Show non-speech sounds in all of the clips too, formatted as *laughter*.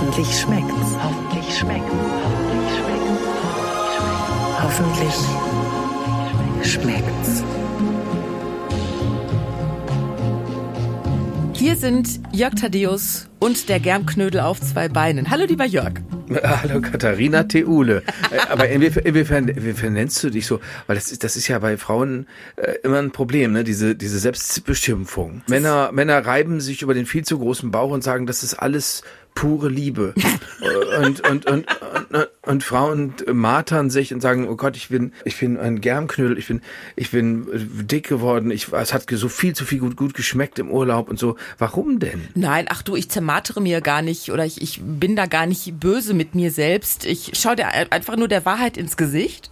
Hoffentlich schmeckt's. Hoffentlich schmeckt's. Hoffentlich schmeckt's. Hoffentlich schmeckt's. Hier sind Jörg Thaddeus und der Germknödel auf zwei Beinen. Hallo, lieber Jörg. Hallo Katharina Theule. *laughs* Aber inwiefern, inwiefern, inwiefern nennst du dich so? Weil das ist, das ist ja bei Frauen äh, immer ein Problem, ne? Diese, diese Selbstbeschimpfung. Männer, Männer reiben sich über den viel zu großen Bauch und sagen, das ist alles pure Liebe. *laughs* und, und, und, und, und Frauen martern sich und sagen, oh Gott, ich bin, ich bin ein Germknödel, ich bin, ich bin dick geworden, ich, es hat so viel zu viel gut, gut geschmeckt im Urlaub und so. Warum denn? Nein, ach du, ich zermartere mir gar nicht oder ich, ich bin da gar nicht böse mit mir selbst. Ich schaue dir einfach nur der Wahrheit ins Gesicht.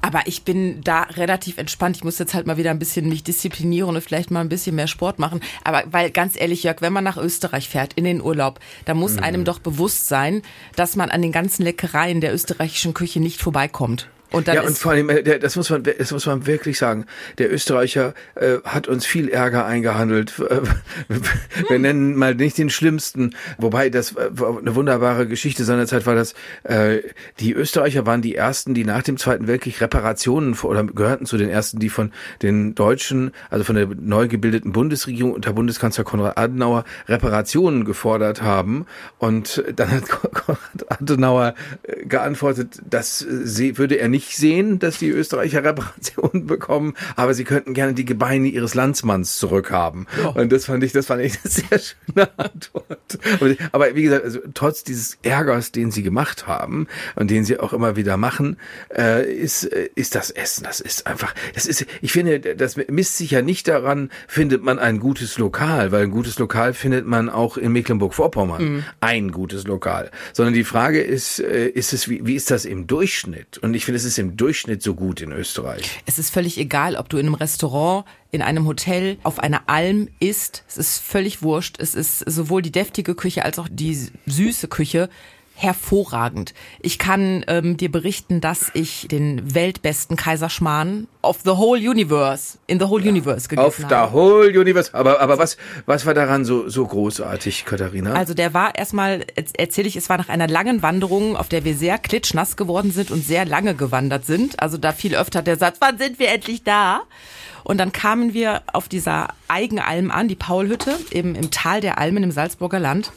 Aber ich bin da relativ entspannt. Ich muss jetzt halt mal wieder ein bisschen mich disziplinieren und vielleicht mal ein bisschen mehr Sport machen. Aber weil ganz ehrlich, Jörg, wenn man nach Österreich fährt in den Urlaub, da muss mhm einem doch bewusst sein, dass man an den ganzen Leckereien der österreichischen Küche nicht vorbeikommt. Und ja, und vor allem, äh, das muss man, das muss man wirklich sagen. Der Österreicher äh, hat uns viel Ärger eingehandelt. *laughs* Wir nennen mal nicht den schlimmsten, wobei das war eine wunderbare Geschichte seinerzeit war, dass äh, die Österreicher waren die ersten, die nach dem Zweiten Weltkrieg Reparationen oder gehörten zu den ersten, die von den Deutschen, also von der neu gebildeten Bundesregierung unter Bundeskanzler Konrad Adenauer Reparationen gefordert haben. Und dann hat Konrad Adenauer äh, geantwortet, das sie, würde er nicht nicht sehen, dass die Österreicher Reparationen *laughs* bekommen, aber sie könnten gerne die Gebeine ihres Landsmanns zurückhaben. Oh. Und das fand ich, das fand ich eine *laughs* sehr schöne Antwort. Aber wie gesagt, also, trotz dieses Ärgers, den sie gemacht haben und den sie auch immer wieder machen, äh, ist, äh, ist das Essen, das ist einfach, das ist, ich finde, das misst sich ja nicht daran, findet man ein gutes Lokal, weil ein gutes Lokal findet man auch in Mecklenburg-Vorpommern. Mhm. Ein gutes Lokal. Sondern die Frage ist, äh, ist es, wie, wie ist das im Durchschnitt? Und ich finde, es ist im Durchschnitt so gut in Österreich? Es ist völlig egal, ob du in einem Restaurant, in einem Hotel, auf einer Alm isst. Es ist völlig wurscht. Es ist sowohl die deftige Küche als auch die süße Küche hervorragend. Ich kann ähm, dir berichten, dass ich den weltbesten Kaiserschmarrn of the whole universe, in the whole ja, universe gegessen Of the whole universe. Aber, aber was, was war daran so, so großartig, Katharina? Also der war erstmal, erzähle ich, es war nach einer langen Wanderung, auf der wir sehr klitschnass geworden sind und sehr lange gewandert sind. Also da viel öfter der Satz, wann sind wir endlich da? Und dann kamen wir auf dieser Eigenalm an, die Paulhütte, eben im Tal der Almen im Salzburger Land.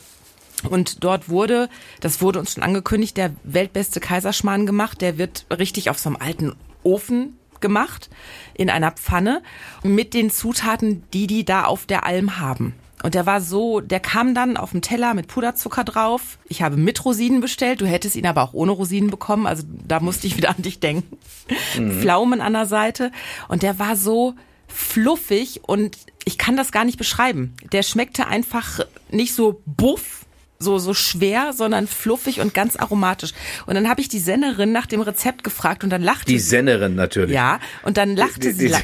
Und dort wurde, das wurde uns schon angekündigt, der weltbeste Kaiserschmarrn gemacht. Der wird richtig auf so einem alten Ofen gemacht, in einer Pfanne, mit den Zutaten, die die da auf der Alm haben. Und der war so, der kam dann auf dem Teller mit Puderzucker drauf. Ich habe mit Rosinen bestellt. Du hättest ihn aber auch ohne Rosinen bekommen. Also da musste ich wieder an dich denken. Mhm. Pflaumen an der Seite. Und der war so fluffig und ich kann das gar nicht beschreiben. Der schmeckte einfach nicht so buff, so, so schwer, sondern fluffig und ganz aromatisch. Und dann habe ich die Sennerin nach dem Rezept gefragt und dann lachte die sie. Die Sennerin natürlich. Ja, und dann lachte die, die, sie.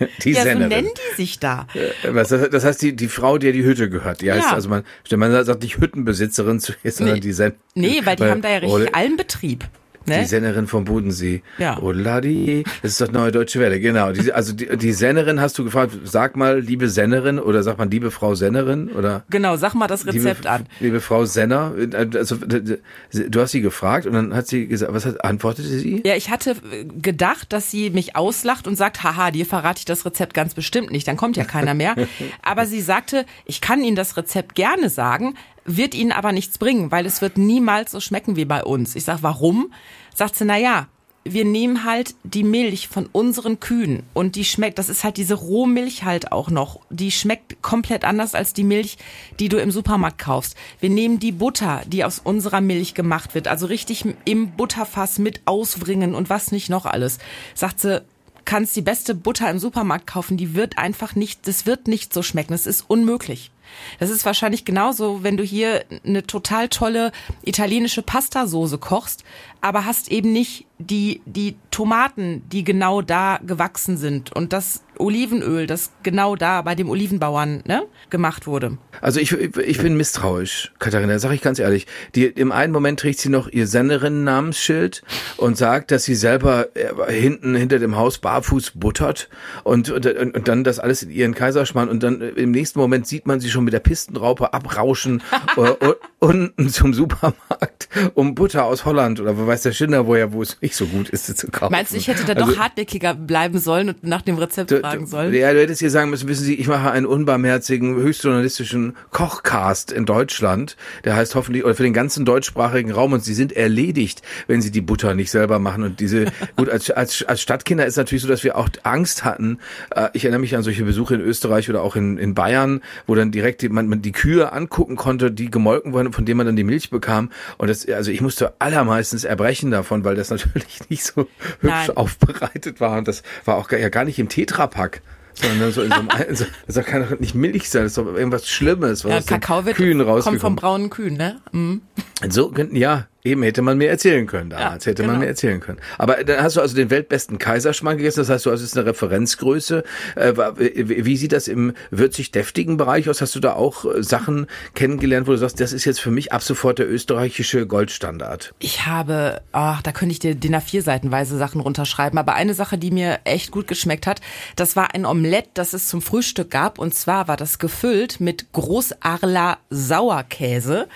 Die, die ja, Sennerin. so nennen die sich da. Äh, was, das heißt, die, die Frau, der die Hütte gehört. Die heißt ja. also man, man sagt nicht Hüttenbesitzerin, sondern nee. die Sen Nee, weil die weil, haben da ja richtig Almbetrieb. Ne? Die Sennerin vom Bodensee. Ja. Oladi. Das ist doch neue deutsche Welle, genau. Die, also die, die Sennerin hast du gefragt, sag mal, liebe Sennerin oder sag mal, liebe Frau Sennerin oder? Genau, sag mal das Rezept liebe, an. Liebe Frau Senner, also du hast sie gefragt und dann hat sie gesagt, was hat, antwortete sie? Ja, ich hatte gedacht, dass sie mich auslacht und sagt, haha, dir verrate ich das Rezept ganz bestimmt nicht, dann kommt ja keiner mehr. *laughs* Aber sie sagte, ich kann Ihnen das Rezept gerne sagen, wird Ihnen aber nichts bringen, weil es wird niemals so schmecken wie bei uns. Ich sag, warum? Sagt sie, na ja, wir nehmen halt die Milch von unseren Kühen und die schmeckt, das ist halt diese Rohmilch halt auch noch, die schmeckt komplett anders als die Milch, die du im Supermarkt kaufst. Wir nehmen die Butter, die aus unserer Milch gemacht wird, also richtig im Butterfass mit ausbringen und was nicht noch alles. Sagt sie, kannst die beste Butter im Supermarkt kaufen, die wird einfach nicht, das wird nicht so schmecken, das ist unmöglich. Das ist wahrscheinlich genauso, wenn du hier eine total tolle italienische Pastasoße kochst, aber hast eben nicht die, die Tomaten, die genau da gewachsen sind und das Olivenöl, das genau da bei dem Olivenbauern ne, gemacht wurde. Also ich, ich bin misstrauisch, Katharina, sage ich ganz ehrlich. Die, Im einen Moment trägt sie noch ihr Senderinnen-Namensschild und sagt, dass sie selber äh, hinten hinter dem Haus barfuß buttert und, und, und dann das alles in ihren Kaiserschmarrn und dann im nächsten Moment sieht man sie schon mit der Pistenraupe abrauschen. *laughs* unten zum Supermarkt, um Butter aus Holland oder weiß der Schinder woher, wo es nicht so gut ist, sie zu kaufen. Meinst du, ich hätte da doch Also- hartnäckiger bleiben sollen und nach dem Rezept Du- fragen sollen? Ja, du hättest ihr sagen müssen, wissen Sie, ich mache einen unbarmherzigen, höchstjournalistischen Kochcast in Deutschland. Der heißt hoffentlich, oder für den ganzen deutschsprachigen Raum und Sie sind erledigt, wenn Sie die Butter nicht selber machen. Und diese, *laughs* gut, als, als, als Stadtkinder ist natürlich so, dass wir auch Angst hatten. Äh, Ich erinnere mich an solche Besuche in Österreich oder auch in, in Bayern, wo dann direkt die, man, man die Kühe angucken konnte, die gemolken wurden, von denen man dann die Milch bekam. Und das, also ich musste allermeistens erbrechen davon, weil das *laughs* natürlich nicht so hübsch Nein. aufbereitet war. Und das war auch gar, ja gar nicht im Tetrapack. Sondern so in so einem, *laughs* das kann doch nicht Milch sein, das ist doch irgendwas Schlimmes, was Ja, Kakao wird, Kühen kommt vom braunen Kühen, ne? Mhm. So, könnten- ja, eben hätte man mir erzählen können damals, Ja, hätte man genau. mir erzählen können. Aber dann hast du also den weltbesten Kaiserschmarrn gegessen, das heißt, du hast jetzt eine Referenzgröße. Äh, wie sieht das im würzig-deftigen Bereich aus? Hast du da auch äh, Sachen kennengelernt, wo du sagst, das ist jetzt für mich ab sofort der österreichische Goldstandard? Ich habe, ach, da könnte ich dir DIN A4 seitenweise Sachen runterschreiben, aber eine Sache, die mir echt gut geschmeckt hat, das war ein Omelett, das es zum Frühstück gab und zwar war das gefüllt mit Großarler Sauerkäse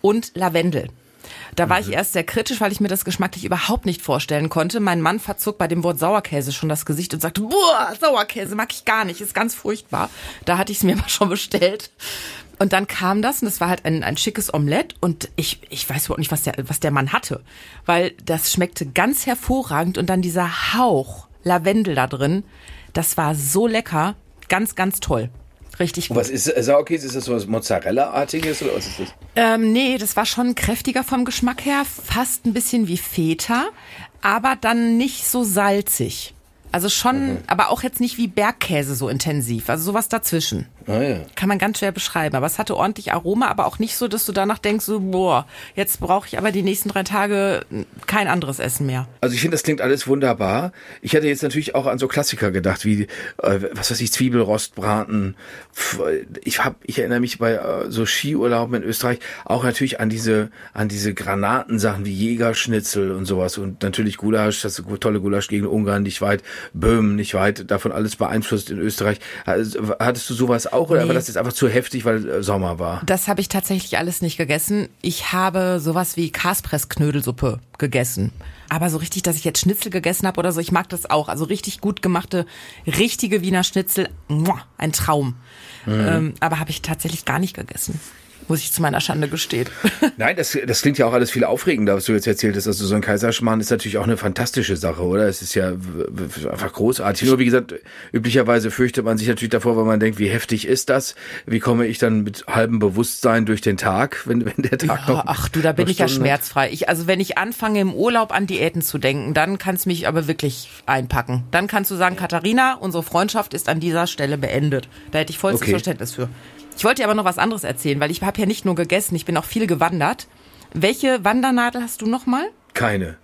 und Lavendel. Da war ich erst sehr kritisch, weil ich mir das geschmacklich überhaupt nicht vorstellen konnte. Mein Mann verzog bei dem Wort Sauerkäse schon das Gesicht und sagte, boah, Sauerkäse mag ich gar nicht, ist ganz furchtbar. Da hatte ich es mir *laughs* aber schon bestellt. Und dann kam das und das war halt ein, ein schickes Omelett und ich, ich weiß überhaupt nicht, was der, was der Mann hatte, weil das schmeckte ganz hervorragend und dann dieser Hauch Lavendel da drin, das war so lecker, ganz, ganz toll. Richtig gut. Was ist äh, Sauerkäse? Ist das so was Mozzarella-artiges oder was ist das? Ähm, nee, das war schon kräftiger vom Geschmack her, fast ein bisschen wie Feta, aber dann nicht so salzig. Also schon, aber auch jetzt nicht wie Bergkäse so intensiv, also sowas dazwischen. Ah ja. Kann man ganz schwer beschreiben, aber es hatte ordentlich Aroma, aber auch nicht so, dass du danach denkst, so, boah, jetzt brauche ich aber die nächsten drei Tage kein anderes Essen mehr. Also ich finde, das klingt alles wunderbar. Ich hätte jetzt natürlich auch an so Klassiker gedacht, wie äh, was weiß ich, Zwiebelrostbraten. Pff, Ich hab, ich erinnere mich bei äh, so Skiurlauben in Österreich auch natürlich an diese an diese Granatensachen wie Jägerschnitzel und sowas und natürlich Gulasch, das ist tolle Gulasch gegen Ungarn nicht weit, Böhmen nicht weit, davon alles beeinflusst in Österreich. Also, Hattest du sowas auch oder Nee. war das jetzt einfach zu heftig, weil äh, Sommer war? Das habe ich tatsächlich alles nicht gegessen. Ich habe sowas wie Kaspressknödelsuppe gegessen. Aber so richtig, dass ich jetzt Schnitzel gegessen habe oder so, ich mag das auch. Also richtig gut gemachte, richtige Wiener Schnitzel, ein Traum. Ähm, aber habe ich tatsächlich gar nicht gegessen. Muss ich zu meiner Schande gestehen. *laughs* Nein, das, das klingt ja auch alles viel aufregender, was du jetzt erzählt hast. Also so ein Kaiserschmarrn ist natürlich auch eine fantastische Sache, oder? Es ist ja einfach großartig. Nur wie gesagt, üblicherweise fürchtet man sich natürlich davor, weil man denkt, wie heftig ist das? Wie komme ich dann mit halbem Bewusstsein durch den Tag, *laughs* wenn, wenn der Tag Ja, noch ach du, da bin ich ja Stunden hat? schmerzfrei. Ich, also wenn ich anfange im Urlaub an Diäten zu denken, dann kannst mich aber wirklich einpacken. Dann kannst du sagen, Katharina, unsere Freundschaft ist an dieser Stelle beendet. Da hätte ich vollstes Okay. Verständnis für. Ich wollte dir aber noch was anderes erzählen, weil ich habe ja nicht nur gegessen, ich bin auch viel gewandert. Welche Wandernadel hast du noch mal? Keine.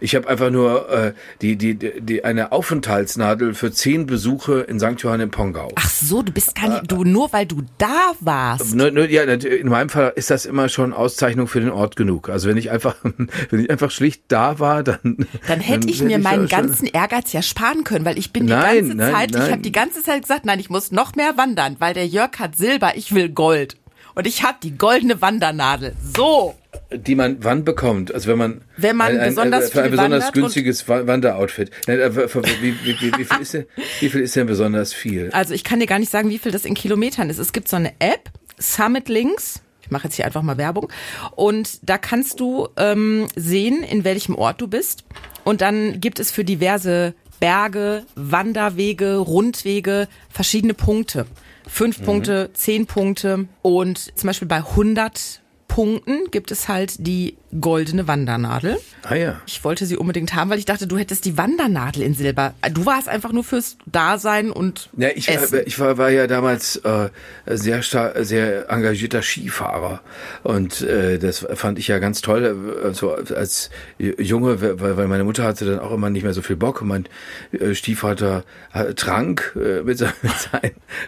Ich habe einfach nur äh, die, die, die, eine Aufenthaltsnadel für zehn Besuche in St. Johann im Pongau. Ach so, du bist gar nicht, du nur weil du da warst. Nur, nur, ja, in meinem Fall ist das immer schon Auszeichnung für den Ort genug. Also wenn ich einfach, *laughs* wenn ich einfach schlicht da war, dann Dann hätte ich mir meinen ganzen Ehrgeiz ja sparen können, weil ich bin Nein, die ganze nein, Zeit, ich nein. habe die ganze Zeit gesagt, nein, ich muss noch mehr wandern, weil der Jörg hat Silber, ich will Gold. Und ich habe die goldene Wandernadel. So. Die man wann bekommt, also wenn man Wenn man besonders für ein besonders günstiges Wa- Wanderoutfit. Äh, Wie, wie, wie, wie, viel ist denn, wie viel ist denn besonders viel? Also ich kann dir gar nicht sagen, wie viel das in Kilometern ist. Es gibt so eine App, Summit Links. Ich mache jetzt hier einfach mal Werbung. Und da kannst du ähm, sehen, in welchem Ort du bist. Und dann gibt es für diverse Berge, Wanderwege, Rundwege verschiedene Punkte. Fünf Punkte, zehn Punkte. Und zum Beispiel bei 100 Punkten gibt es halt die goldene Wandernadel. Ah ja. Ich wollte sie unbedingt haben, weil ich dachte, du hättest die Wandernadel in Silber. Du warst einfach nur fürs Dasein und Ja, ich, Essen. ich war, war ja damals äh, sehr sehr engagierter Skifahrer und äh, das fand ich ja ganz toll, äh, so als Junge, weil, weil meine Mutter hatte dann auch immer nicht mehr so viel Bock. und Mein äh, Stiefvater äh, trank äh, mit, seinen,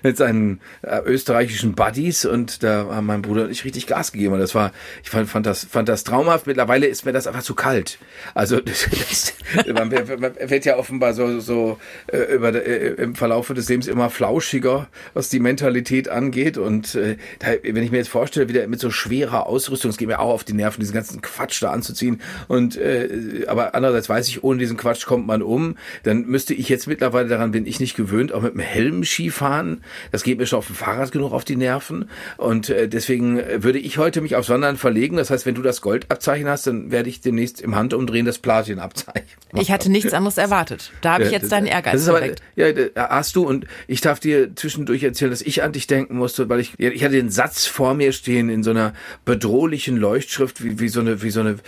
mit seinen, äh, österreichischen Buddies und da haben mein Bruder und ich richtig Gas gegeben und das war, ich fand, fand das, fand das traumhaft traumhaft. Mittlerweile ist mir das einfach zu kalt. Also *laughs* das, das, man, wird ja offenbar so, so äh, über, äh, im Verlauf des Lebens immer flauschiger, was die Mentalität angeht. Und äh, da, wenn ich mir jetzt vorstelle, wieder mit so schwerer Ausrüstung, es geht mir auch auf die Nerven, diesen ganzen Quatsch da anzuziehen. Und äh, aber andererseits weiß ich, ohne diesen Quatsch kommt man um. Dann müsste ich jetzt mittlerweile, daran bin ich nicht gewöhnt, auch mit dem Helm Skifahren. Das geht mir schon auf dem Fahrrad genug auf die Nerven. Und äh, deswegen würde ich heute mich aufs Wandern verlegen. Das heißt, wenn du das Goldabzeichen hast, dann werde ich demnächst im Handumdrehen das Platinabzeichen. *laughs* Ich hatte nichts anderes erwartet. Da habe ich jetzt deinen Ehrgeiz das ist aber, Ja, hast du und ich darf dir zwischendurch erzählen, dass ich an dich denken musste, weil ich ich hatte den Satz vor mir stehen in so einer bedrohlichen Leuchtschrift wie, wie so eine wie so eine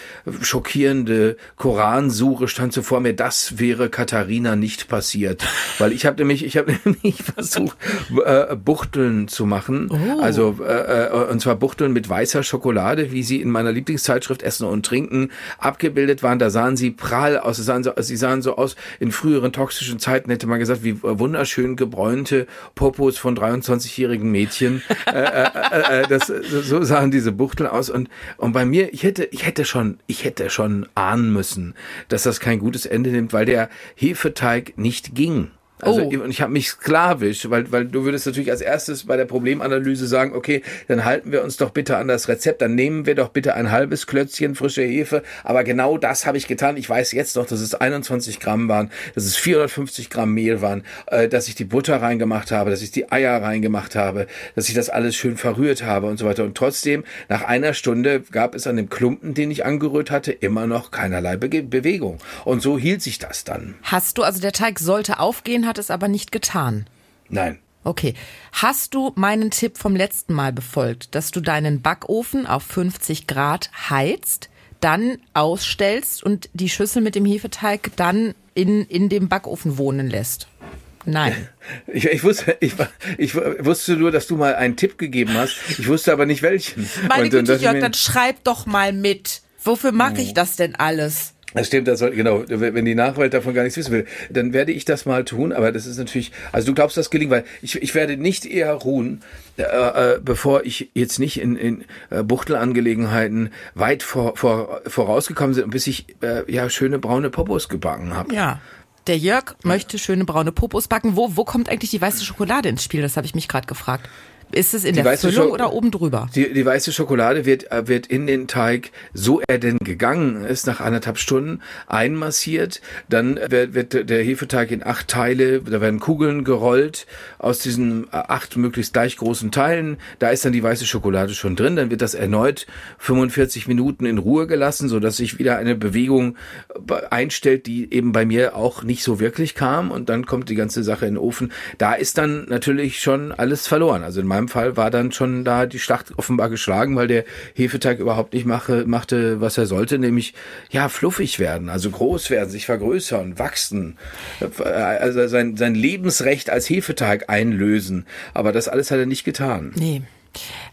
schockierende Koransuche stand so vor mir. Das wäre Katharina nicht passiert, *laughs* weil ich habe nämlich ich habe *laughs* nämlich versucht äh, Buchteln zu machen, oh. also äh, äh, und zwar Buchteln mit weißer Schokolade, wie sie in meiner Lieblingszeitschrift Essen und Trinken abgebildet waren. Da sahen sie prall aus, sie sahen so, sie sahen so aus in früheren toxischen Zeiten hätte man gesagt, wie wunderschön gebräunte Popos von 23-jährigen Mädchen. *laughs* äh, äh, äh, äh, das, so sahen diese Buchteln aus und und bei mir, ich hätte ich hätte schon ich hätte schon ahnen müssen, dass das kein gutes Ende nimmt, weil der Hefeteig nicht ging. Also oh. ich habe mich sklavisch, weil, weil du würdest natürlich als erstes bei der Problemanalyse sagen, okay, dann halten wir uns doch bitte an das Rezept, dann nehmen wir doch bitte ein halbes Klötzchen frische Hefe. Aber genau das habe ich getan. Ich weiß jetzt noch, dass es 21 Gramm waren, dass es 450 Gramm Mehl waren, äh, dass ich die Butter reingemacht habe, dass ich die Eier reingemacht habe, dass ich das alles schön verrührt habe und so weiter. Und trotzdem, nach einer Stunde gab es an dem Klumpen, den ich angerührt hatte, immer noch keinerlei Be Bewegung. Und so hielt sich das dann. Hast du, also der Teig sollte aufgehen, hat es aber nicht getan. Nein. Okay. Hast du meinen Tipp vom letzten Mal befolgt, dass du deinen Backofen auf 50 Grad heizt, dann ausstellst und die Schüssel mit dem Hefeteig dann in, in dem Backofen wohnen lässt? Nein. *laughs* Ich, ich, wusste, ich, ich wusste nur, dass du mal einen Tipp gegeben hast. Ich wusste aber nicht welchen. Meine Güte, Jörg, dann schreib doch mal mit. Wofür mache ich oh. das denn alles? Das stimmt, das soll, genau. Wenn die Nachwelt davon gar nichts wissen will, dann werde ich das mal tun. Aber das ist natürlich, also du glaubst, das gelingt, weil ich, ich werde nicht eher ruhen, äh, äh, bevor ich jetzt nicht in, in äh, Buchtelangelegenheiten weit vor, vor, vorausgekommen sind und bis ich äh, ja schöne braune Popos gebacken habe. Ja. Der Jörg möchte schöne braune Popos backen. Wo, wo kommt eigentlich die weiße Schokolade ins Spiel? Das habe ich mich gerade gefragt. Ist es in die der Füllung oder oben drüber? Die, die weiße Schokolade wird, äh, wird in den Teig, so er denn gegangen ist, nach anderthalb Stunden einmassiert. Dann wird, wird der Hefeteig in acht Teile, da werden Kugeln gerollt aus diesen äh, acht möglichst gleich großen Teilen. Da ist dann die weiße Schokolade schon drin. Dann wird das erneut 45 Minuten in Ruhe gelassen, so dass sich wieder eine Bewegung äh, einstellt, die eben bei mir auch nicht so wirklich kam. Und dann kommt die ganze Sache in den Ofen. Da ist dann natürlich schon alles verloren. Also in meinem Fall war dann schon da die Schlacht offenbar geschlagen, weil der Hefeteig überhaupt nicht mache, machte, was er sollte, nämlich ja fluffig werden, also groß werden, sich vergrößern, wachsen, also sein, sein Lebensrecht als Hefeteig einlösen. Aber das alles hat er nicht getan. Nee.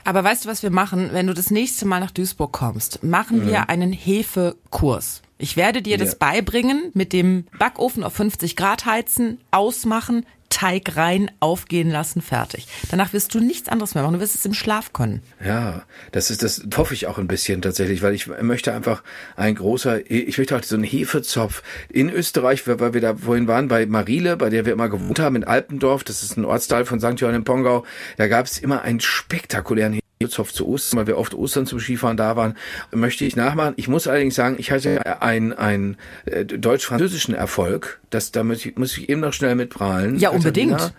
Aber weißt du, was wir machen? Wenn du das nächste Mal nach Duisburg kommst, machen mhm. wir einen Hefekurs. Ich werde dir das beibringen, mit dem Backofen auf 50 Grad heizen, ausmachen, Teig rein, aufgehen lassen, fertig. Danach wirst du nichts anderes mehr machen. Du wirst es im Schlaf können. Ja, das ist, das hoffe ich auch ein bisschen tatsächlich, weil ich möchte einfach ein großer, ich möchte auch so einen Hefezopf in Österreich, weil wir da vorhin waren bei Marile, bei der wir immer gewohnt haben in Alpendorf. Das ist ein Ortsteil von St. Johann im Pongau. Da gab es immer einen spektakulären Hefezopf zu Ostern, weil wir oft Ostern zum Skifahren da waren, möchte ich nachmachen. Ich muss allerdings sagen, ich hatte einen, einen äh, deutsch-französischen Erfolg. Das, da muss ich, muss ich eben noch schnell mit prahlen. Ja, unbedingt.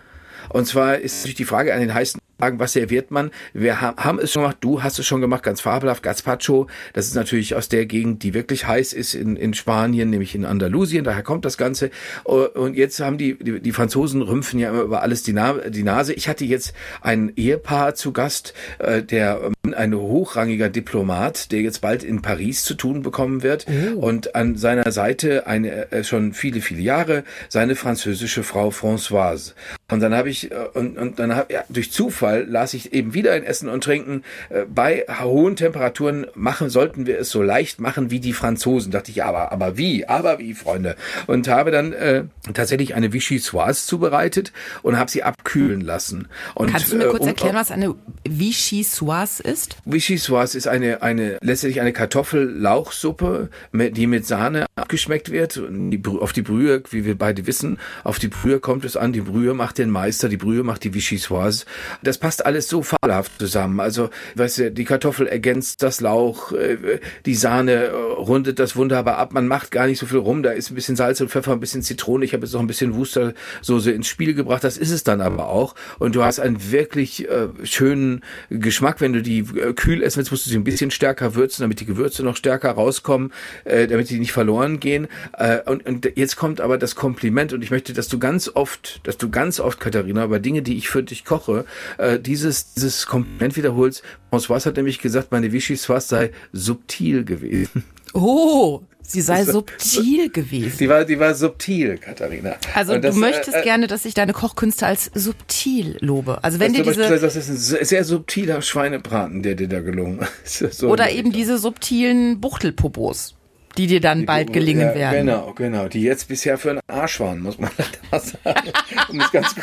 Und zwar ist natürlich die Frage an den heißen Tagen, was serviert man? Wir haben es schon gemacht, du hast es schon gemacht, ganz fabelhaft, Gazpacho. Das ist natürlich aus der Gegend, die wirklich heiß ist in, in Spanien, nämlich in Andalusien, daher kommt das Ganze. Und jetzt haben die, die, die Franzosen rümpfen ja immer über alles die, Na die Nase. Ich hatte jetzt ein Ehepaar zu Gast, äh, der ähm, ein hochrangiger Diplomat, der jetzt bald in Paris zu tun bekommen wird. Oh. Und an seiner Seite eine äh, schon viele, viele Jahre seine französische Frau Françoise. Und dann habe ich, äh, und, und dann habe ja, durch Zufall las ich eben wieder in Essen und Trinken, äh, bei hohen Temperaturen machen, sollten wir es so leicht machen wie die Franzosen. Dachte ich, aber, aber wie, aber wie, Freunde. Und habe dann äh, tatsächlich eine Vichy Soise zubereitet und habe sie abkühlen lassen. Und, Kannst du mir kurz äh, um, erklären, was eine Vichy Soise ist? Vichy Soise ist eine, eine, letztendlich eine Kartoffellauchsuppe, die mit Sahne abgeschmeckt wird. Und Die, auf die Brühe, wie wir beide wissen, auf die Brühe kommt es an. Die Brühe macht den Meister, die Brühe macht die Vichyssoise. Das passt alles so fabelhaft zusammen. Also, weißt du, die Kartoffel ergänzt das Lauch, äh, die Sahne äh, rundet das wunderbar ab. Man macht gar nicht so viel rum. Da ist ein bisschen Salz und Pfeffer, ein bisschen Zitrone. Ich habe jetzt noch ein bisschen Wustersoße ins Spiel gebracht. Das ist es dann aber auch. Und du hast einen wirklich äh, schönen Geschmack. Wenn du die äh, kühl essen willst, musst du sie ein bisschen stärker würzen, damit die Gewürze noch stärker rauskommen, äh, damit die nicht verloren gehen. Äh, und, und jetzt kommt aber das Kompliment und ich möchte, dass du ganz oft, dass du ganz oft, Katharina, über Dinge, die ich für dich koche, äh, dieses, dieses Kompliment wiederholst. François hat nämlich gesagt, meine Vichy Soise sei subtil gewesen. Oh, sie sei *laughs* subtil gewesen. Die war, die war subtil, Katharina. Also das, du möchtest äh, gerne, dass ich deine Kochkünste als subtil lobe. Also wenn das, dir zum Beispiel, diese das ist ein sehr, subtiler Schweinebraten, der dir da gelungen *laughs* ist. So oder eben diese subtilen Buchtelpopos, die dir dann bald Richtung. gelingen ja, werden. Genau, genau. Die jetzt bisher für einen Arsch waren, muss man *laughs* leider sagen. um es ganz,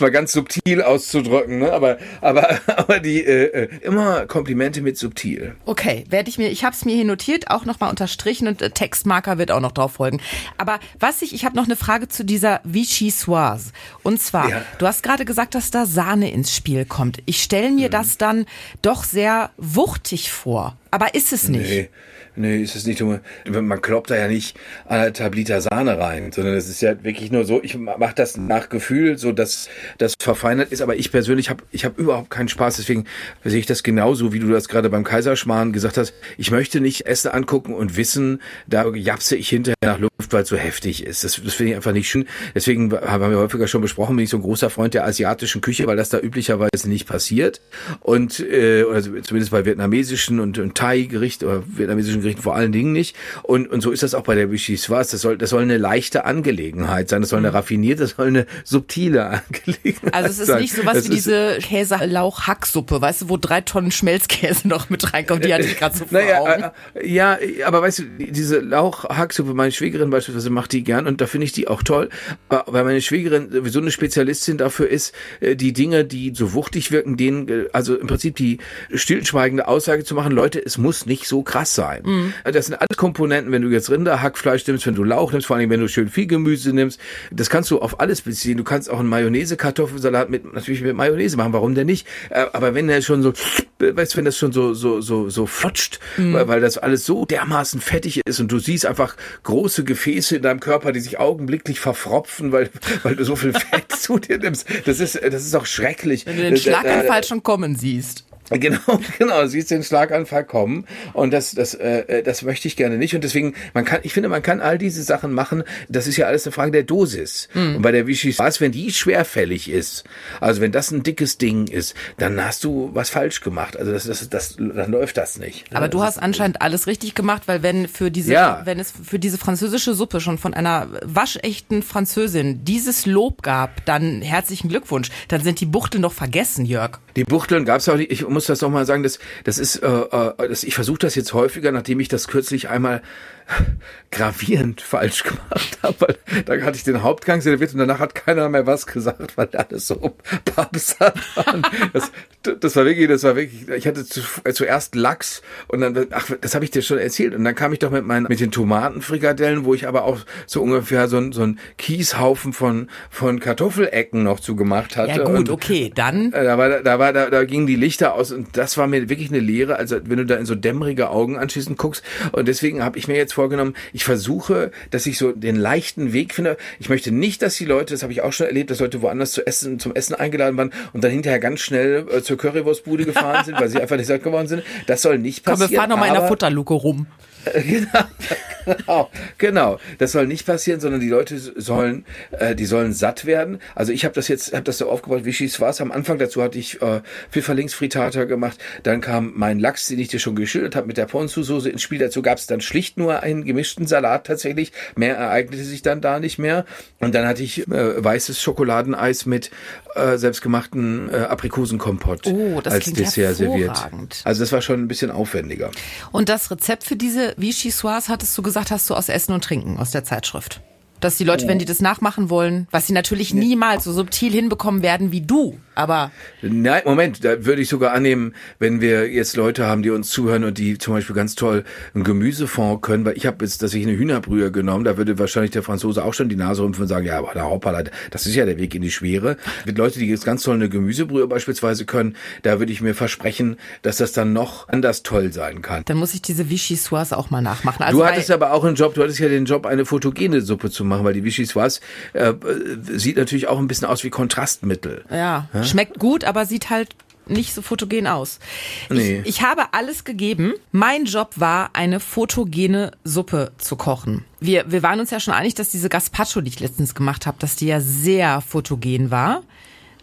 mal ganz subtil auszudrücken. Ne? Aber, aber, aber die äh, äh, immer Komplimente mit subtil. Okay, werde ich mir, ich habe es mir hier notiert, auch nochmal unterstrichen und äh, Textmarker wird auch noch drauf folgen. Aber was ich, ich habe noch eine Frage zu dieser Vichy Soise. Und zwar, Ja. du hast gerade gesagt, dass da Sahne ins Spiel kommt. Ich stelle mir das dann doch sehr wuchtig vor. Aber ist es nicht? Nee. Nee, ist es nicht. nur- Man kloppt da ja nicht anderthalb Liter Sahne rein, sondern es ist ja wirklich nur so, ich mache das nach Gefühl, so dass das verfeinert ist. Aber ich persönlich habe ich hab überhaupt keinen Spaß. Deswegen sehe ich das genauso, wie du das gerade beim Kaiserschmarrn gesagt hast. Ich möchte nicht Essen angucken und wissen, da japse ich hinterher nach Luft, weil es so heftig ist. Das, das finde ich einfach nicht schön. Deswegen haben wir häufiger schon besprochen, bin ich so ein großer Freund der asiatischen Küche, weil das da üblicherweise nicht passiert. Und äh, oder zumindest bei vietnamesischen und, und Thai-Gericht oder vietnamesischen Gerichten vor allen Dingen nicht. Und, und so ist das auch bei der Soise. Das soll, das soll eine leichte Angelegenheit sein. Das soll eine raffinierte, das soll eine subtile Angelegenheit Mhm. Also es ist sein. nicht sowas Das wie diese Käse-Lauch-Hacksuppe, weißt du, wo drei Tonnen Schmelzkäse *laughs* noch mit reinkommt. Die hatte ich gerade so vor Augen. Naja, äh, ja, aber weißt du, diese Lauchhacksuppe, meine Schwägerin beispielsweise macht die gern und da finde ich die auch toll. Aber weil meine Schwägerin sowieso eine Spezialistin dafür ist, äh, die Dinge, die so wuchtig wirken, denen, äh, also im Prinzip die stillschweigende Aussage zu machen, Leute, es muss nicht so krass sein. Mhm. Das sind alles Komponenten, wenn du jetzt Rinderhackfleisch nimmst, wenn du Lauch nimmst, vor allem wenn du schön viel Gemüse nimmst, das kannst du auf alles beziehen. Du kannst auch einen Mayonnaise-Kartoffelsalat mit, natürlich mit Mayonnaise machen, warum denn nicht? Äh, Aber wenn der schon so, weißt du, wenn das schon so, so, so, so flutscht, weil, weil das alles so dermaßen fettig ist und du siehst einfach große Gefäße in deinem Körper, die sich augenblicklich verfropfen, weil, weil du so viel *laughs* Fett zu dir nimmst. Das ist, das ist auch schrecklich. Wenn du den Äh, äh, Schlaganfall schon kommen siehst. *laughs* Genau, genau, siehst den Schlaganfall kommen und das, das, äh, das möchte ich gerne nicht und deswegen, man kann, ich finde, man kann all diese Sachen machen, das ist ja alles eine Frage der Dosis und bei der Vichy Soise, wenn die schwerfällig ist, also wenn das ein dickes Ding ist, dann hast du was falsch gemacht, also das, das, das dann läuft das nicht. Aber du hast anscheinend alles richtig gemacht, weil wenn für diese, Ja. wenn es für diese französische Suppe schon von einer waschechten Französin dieses Lob gab, dann herzlichen Glückwunsch. Dann sind die Buchteln doch vergessen, Jörg. Die Buchteln gab's auch nicht. Ich muss das noch mal sagen, das, das ist, äh, äh, das, ich versuche das jetzt häufiger, nachdem ich das kürzlich einmal gravierend falsch gemacht habe, weil da hatte ich den Hauptgang serviert und danach hat keiner mehr was gesagt, weil alles so papsat waren. Das, das war wirklich, das war wirklich, ich hatte zu, zuerst Lachs und dann, ach, das habe ich dir schon erzählt und dann kam ich doch mit meinen, mit den Tomatenfrikadellen, wo ich aber auch so ungefähr so, ein- so ein Kieshaufen von, von Kartoffelecken noch zugemacht hatte. Ja gut, und, okay, dann. äh, Da war, da war, da, da gingen die Lichter aus und das war mir wirklich eine Lehre, also wenn du da in so dämmerige Augen anschließend guckst. Und deswegen habe ich mir jetzt vorgenommen, ich versuche, dass ich so den leichten Weg finde. Ich möchte nicht, dass die Leute, das habe ich auch schon erlebt, dass Leute woanders zu essen, zum Essen eingeladen waren und dann hinterher ganz schnell äh, zur Currywurstbude gefahren sind, weil sie einfach nicht satt geworden sind. Das soll nicht Komm, passieren. wir fahren noch mal in der Futterluke rum. *laughs* genau, Genau, genau. Das soll nicht passieren, sondern die Leute sollen, äh, die sollen satt werden. Also ich habe das jetzt, habe das so aufgebaut, wie schieß was. Am Anfang dazu hatte ich äh, Pfifferlingsfritata gemacht. Dann kam mein Lachs, den ich dir schon geschildert habe, mit der Ponzu-Soße ins Spiel. Dazu gab es dann schlicht nur einen gemischten Salat tatsächlich. Mehr ereignete sich dann da nicht mehr. Und dann hatte ich äh, weißes Schokoladeneis mit äh, selbstgemachten äh, Aprikosenkompott Oh, das als Dessert serviert. Also das war schon ein bisschen aufwendiger. Und das Rezept für diese Vichyssoise, hattest du gesagt, hast du aus Essen und Trinken, aus der Zeitschrift. Dass die Leute, wenn die das nachmachen wollen, was sie natürlich niemals so subtil hinbekommen werden wie du, aber Nein, Moment, da würde ich sogar annehmen, wenn wir jetzt Leute haben, die uns zuhören und die zum Beispiel ganz toll einen Gemüsefond können, weil ich habe jetzt, dass ich eine Hühnerbrühe genommen, da würde wahrscheinlich der Franzose auch schon die Nase rümpfen und sagen, ja, aber der Hoppala, das ist ja der Weg in die Schwere. Mit Leute, die jetzt ganz toll eine Gemüsebrühe beispielsweise können, da würde ich mir versprechen, dass das dann noch anders toll sein kann. dann muss ich diese Vichyssoise auch mal nachmachen. Also du hattest aber auch einen Job, du hattest ja den Job, eine photogene Suppe zu machen, weil die Vichyssoise äh, sieht natürlich auch ein bisschen aus wie Kontrastmittel. Ja, schmeckt gut, aber sieht halt nicht so fotogen aus. Nee. Ich, ich habe alles gegeben. Mein Job war, eine fotogene Suppe zu kochen. Wir, wir waren uns ja schon einig, dass diese Gazpacho, die ich letztens gemacht habe, dass die ja sehr fotogen war.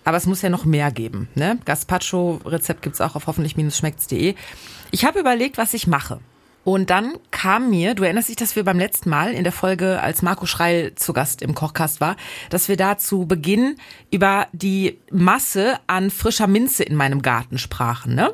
Aber es muss ja noch mehr geben. Ne? Gazpacho-Rezept gibt's auch auf hoffentlich-schmeckt's.de. Ich habe überlegt, was ich mache. Und dann kam mir, du erinnerst dich, dass wir beim letzten Mal in der Folge, als Marco Schreil zu Gast im Kochkast war, dass wir da zu Beginn über die Masse an frischer Minze in meinem Garten sprachen, ne?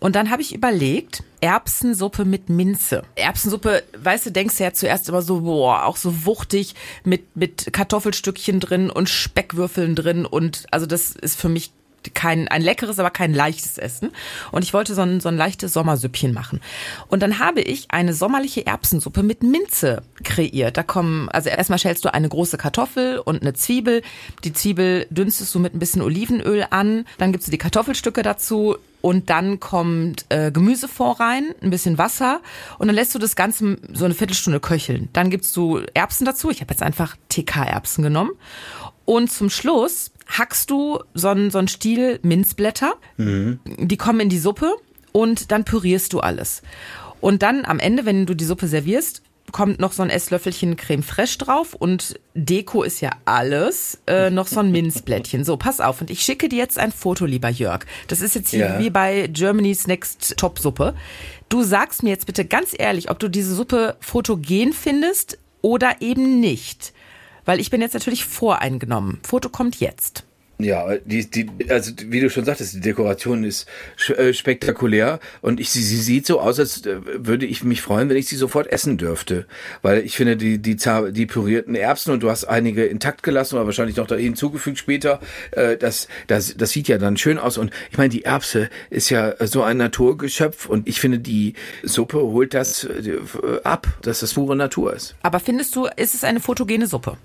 Und dann habe ich überlegt, Erbsensuppe mit Minze. Erbsensuppe, weißt du, denkst du ja zuerst immer so, boah, auch so wuchtig mit, mit Kartoffelstückchen drin und Speckwürfeln drin und also das ist für mich kein, ein leckeres, aber kein leichtes Essen. Und ich wollte so ein, so ein leichtes Sommersüppchen machen. Und dann habe ich eine sommerliche Erbsensuppe mit Minze kreiert. Da kommen, also erstmal schälst du eine große Kartoffel und eine Zwiebel. Die Zwiebel dünstest du mit ein bisschen Olivenöl an. Dann gibst du die Kartoffelstücke dazu. Und dann kommt äh, Gemüsefond rein, ein bisschen Wasser und dann lässt du das Ganze so eine Viertelstunde köcheln. Dann gibst du Erbsen dazu. Ich habe jetzt einfach TK-Erbsen genommen. Und zum Schluss hackst du so einen, so einen Stiel Minzblätter. Die kommen in die Suppe und dann pürierst du alles. Und dann am Ende, wenn du die Suppe servierst, kommt noch so ein Esslöffelchen Creme Fraiche drauf und Deko ist ja alles, äh, noch so ein Minzblättchen. So, pass auf. Und ich schicke dir jetzt ein Foto, lieber Jörg. Das ist jetzt hier Ja. wie bei Germany's Next Top Suppe. Du sagst mir jetzt bitte ganz ehrlich, ob du diese Suppe fotogen findest oder eben nicht. Weil ich bin jetzt natürlich voreingenommen. Foto kommt jetzt. Ja, die, die, also wie du schon sagtest, die Dekoration ist äh, spektakulär. Und ich, sie, sie sieht so aus, als äh, würde ich mich freuen, wenn ich sie sofort essen dürfte, weil ich finde die die die pürierten Erbsen und du hast einige intakt gelassen oder wahrscheinlich noch da hinzugefügt später, äh, das das das sieht ja dann schön aus. Und ich meine die Erbse ist ja so ein Naturgeschöpf. Und ich finde die Suppe holt das äh, ab, dass das pure Natur ist. Aber findest du, ist es eine fotogene Suppe?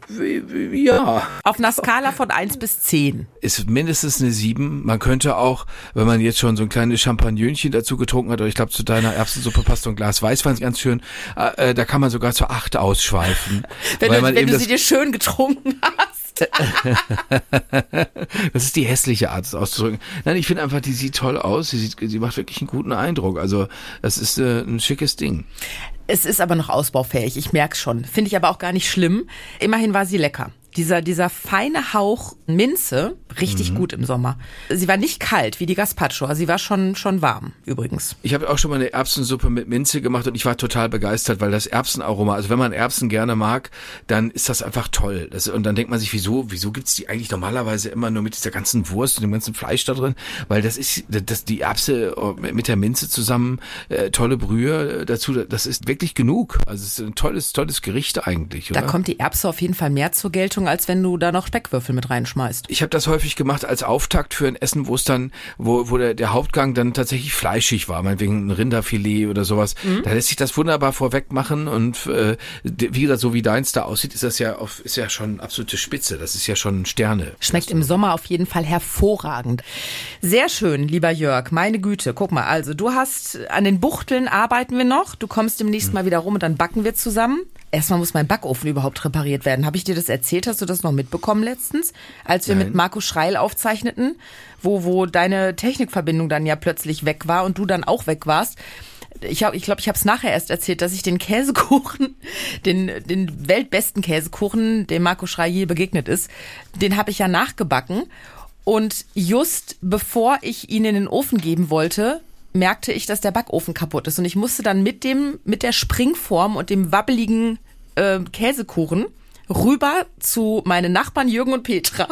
Ja, Auf einer Skala von 1 bis 10. ist mindestens eine 7. Man könnte auch, wenn man jetzt schon so ein kleines Champagnönchen dazu getrunken hat, oder ich glaube zu deiner Erbsensuppe passt so ein Glas Weißwein ganz schön, äh, äh, da kann man sogar zu 8 ausschweifen. *laughs* Wenn du, wenn du sie dir schön getrunken hast. *laughs* das ist die hässliche Art, es auszudrücken. Nein, ich finde einfach, die sieht toll aus, sie, sieht, sie macht wirklich einen guten Eindruck. Also das ist äh, ein schickes Ding. Es ist aber noch ausbaufähig, ich merk's schon. Finde ich aber auch gar nicht schlimm. Immerhin war sie lecker. Dieser, dieser feine Hauch Minze, richtig gut im Sommer. Sie war nicht kalt wie die Gazpacho, also sie war schon, schon warm, übrigens. Ich habe auch schon mal eine Erbsensuppe mit Minze gemacht und ich war total begeistert, weil das Erbsenaroma, also wenn man Erbsen gerne mag, dann ist das einfach toll. Das, und dann denkt man sich, wieso, wieso gibt's die eigentlich normalerweise immer nur mit dieser ganzen Wurst und dem ganzen Fleisch da drin? Weil das ist, das, die Erbse äh, mit der Minze zusammen, äh, tolle Brühe äh, dazu, das ist wirklich genug. Also es ist ein tolles, tolles Gericht eigentlich. Oder? Da kommt die Erbse auf jeden Fall mehr zur Geltung, als wenn du da noch Speckwürfel mit reinschmeißt. Ich habe das häufig gemacht als Auftakt für ein Essen, wo es dann, wo, wo der, der Hauptgang dann tatsächlich fleischig war, meinetwegen ein Rinderfilet oder sowas. Da lässt sich das wunderbar vorweg machen und äh, wie gesagt, so wie deins da aussieht, ist das ja auf, ist ja schon absolute Spitze. Das ist ja schon Sterne. Schmeckt im Sommer auf jeden Fall hervorragend. Sehr schön, lieber Jörg. Meine Güte. Guck mal, also du hast an den Buchteln arbeiten wir noch. Du kommst demnächst mal wieder rum und dann backen wir zusammen. Erstmal muss mein Backofen überhaupt repariert werden. Habe ich dir das erzählt? Hast du das noch mitbekommen letztens, als wir mit Marco Schreil aufzeichneten, wo wo deine Technikverbindung dann ja plötzlich weg war und du dann auch weg warst? ich habe, ich glaube, ich habe es nachher erst erzählt, dass ich den Käsekuchen, *laughs* den, den weltbesten Käsekuchen, dem Marco Schreier begegnet ist, den habe ich ja nachgebacken. Und just bevor ich ihn in den Ofen geben wollte, merkte ich, dass der Backofen kaputt ist. Und ich musste dann mit dem, mit der Springform und dem wabbeligen äh, Käsekuchen rüber zu meinen Nachbarn Jürgen und Petra.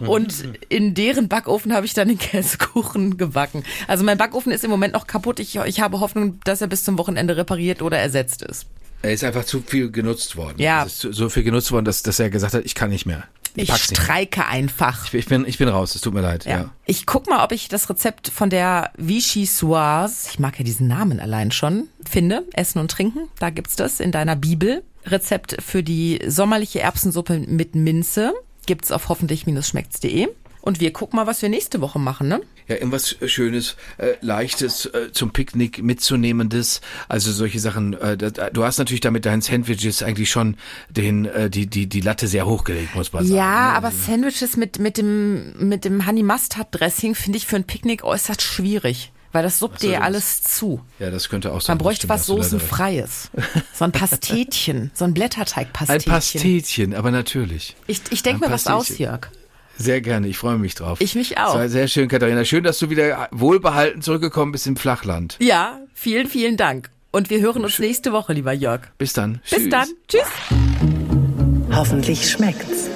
Und in deren Backofen habe ich dann den Käsekuchen gebacken. Also mein Backofen ist im Moment noch kaputt. Ich, ich habe Hoffnung, dass er bis zum Wochenende repariert oder ersetzt ist. Er ist einfach zu viel genutzt worden. Ja. Es ist so viel genutzt worden, dass, dass er gesagt hat, ich kann nicht mehr. Ich mehr. streike einfach. Ich bin, ich bin raus, es tut mir leid. Ja. Ja. Ich guck mal, ob ich das Rezept von der Vichy Soise, ich mag ja diesen Namen allein schon, finde. Essen und Trinken, da gibt's das in deiner Bibel. Rezept für die sommerliche Erbsensuppe mit Minze gibt's auf hoffentlich-schmeckt's.de. Und wir gucken mal, was wir nächste Woche machen, ne? Ja, irgendwas Schönes, äh, Leichtes äh, zum Picknick mitzunehmendes. Also solche Sachen. Äh, da, du hast natürlich damit deinen Sandwiches eigentlich schon den, äh, die, die, die Latte sehr hochgelegt, muss man sagen. Ja, ne? aber Sandwiches mit, mit dem, mit dem Honey Mustard Dressing finde ich für ein Picknick äußerst schwierig. Weil das suppt dir das- alles zu. Ja, das könnte auch sein. Man bräuchte das was Soßenfreies. So ein Pastetchen. So ein *laughs* recht. Ein Blätterteigpastetchen. Pastetchen, aber natürlich. Ich, ich denke mir was aus. Jörg. Sehr gerne, ich freue mich drauf. Ich mich auch. Das war sehr schön, Katharina. Schön, dass du wieder wohlbehalten zurückgekommen bist im Flachland. Ja, vielen, vielen Dank. Und wir hören uns nächste Woche, lieber Jörg. Bis dann. Bis Tschüss. dann. Tschüss. Hoffentlich schmeckt's.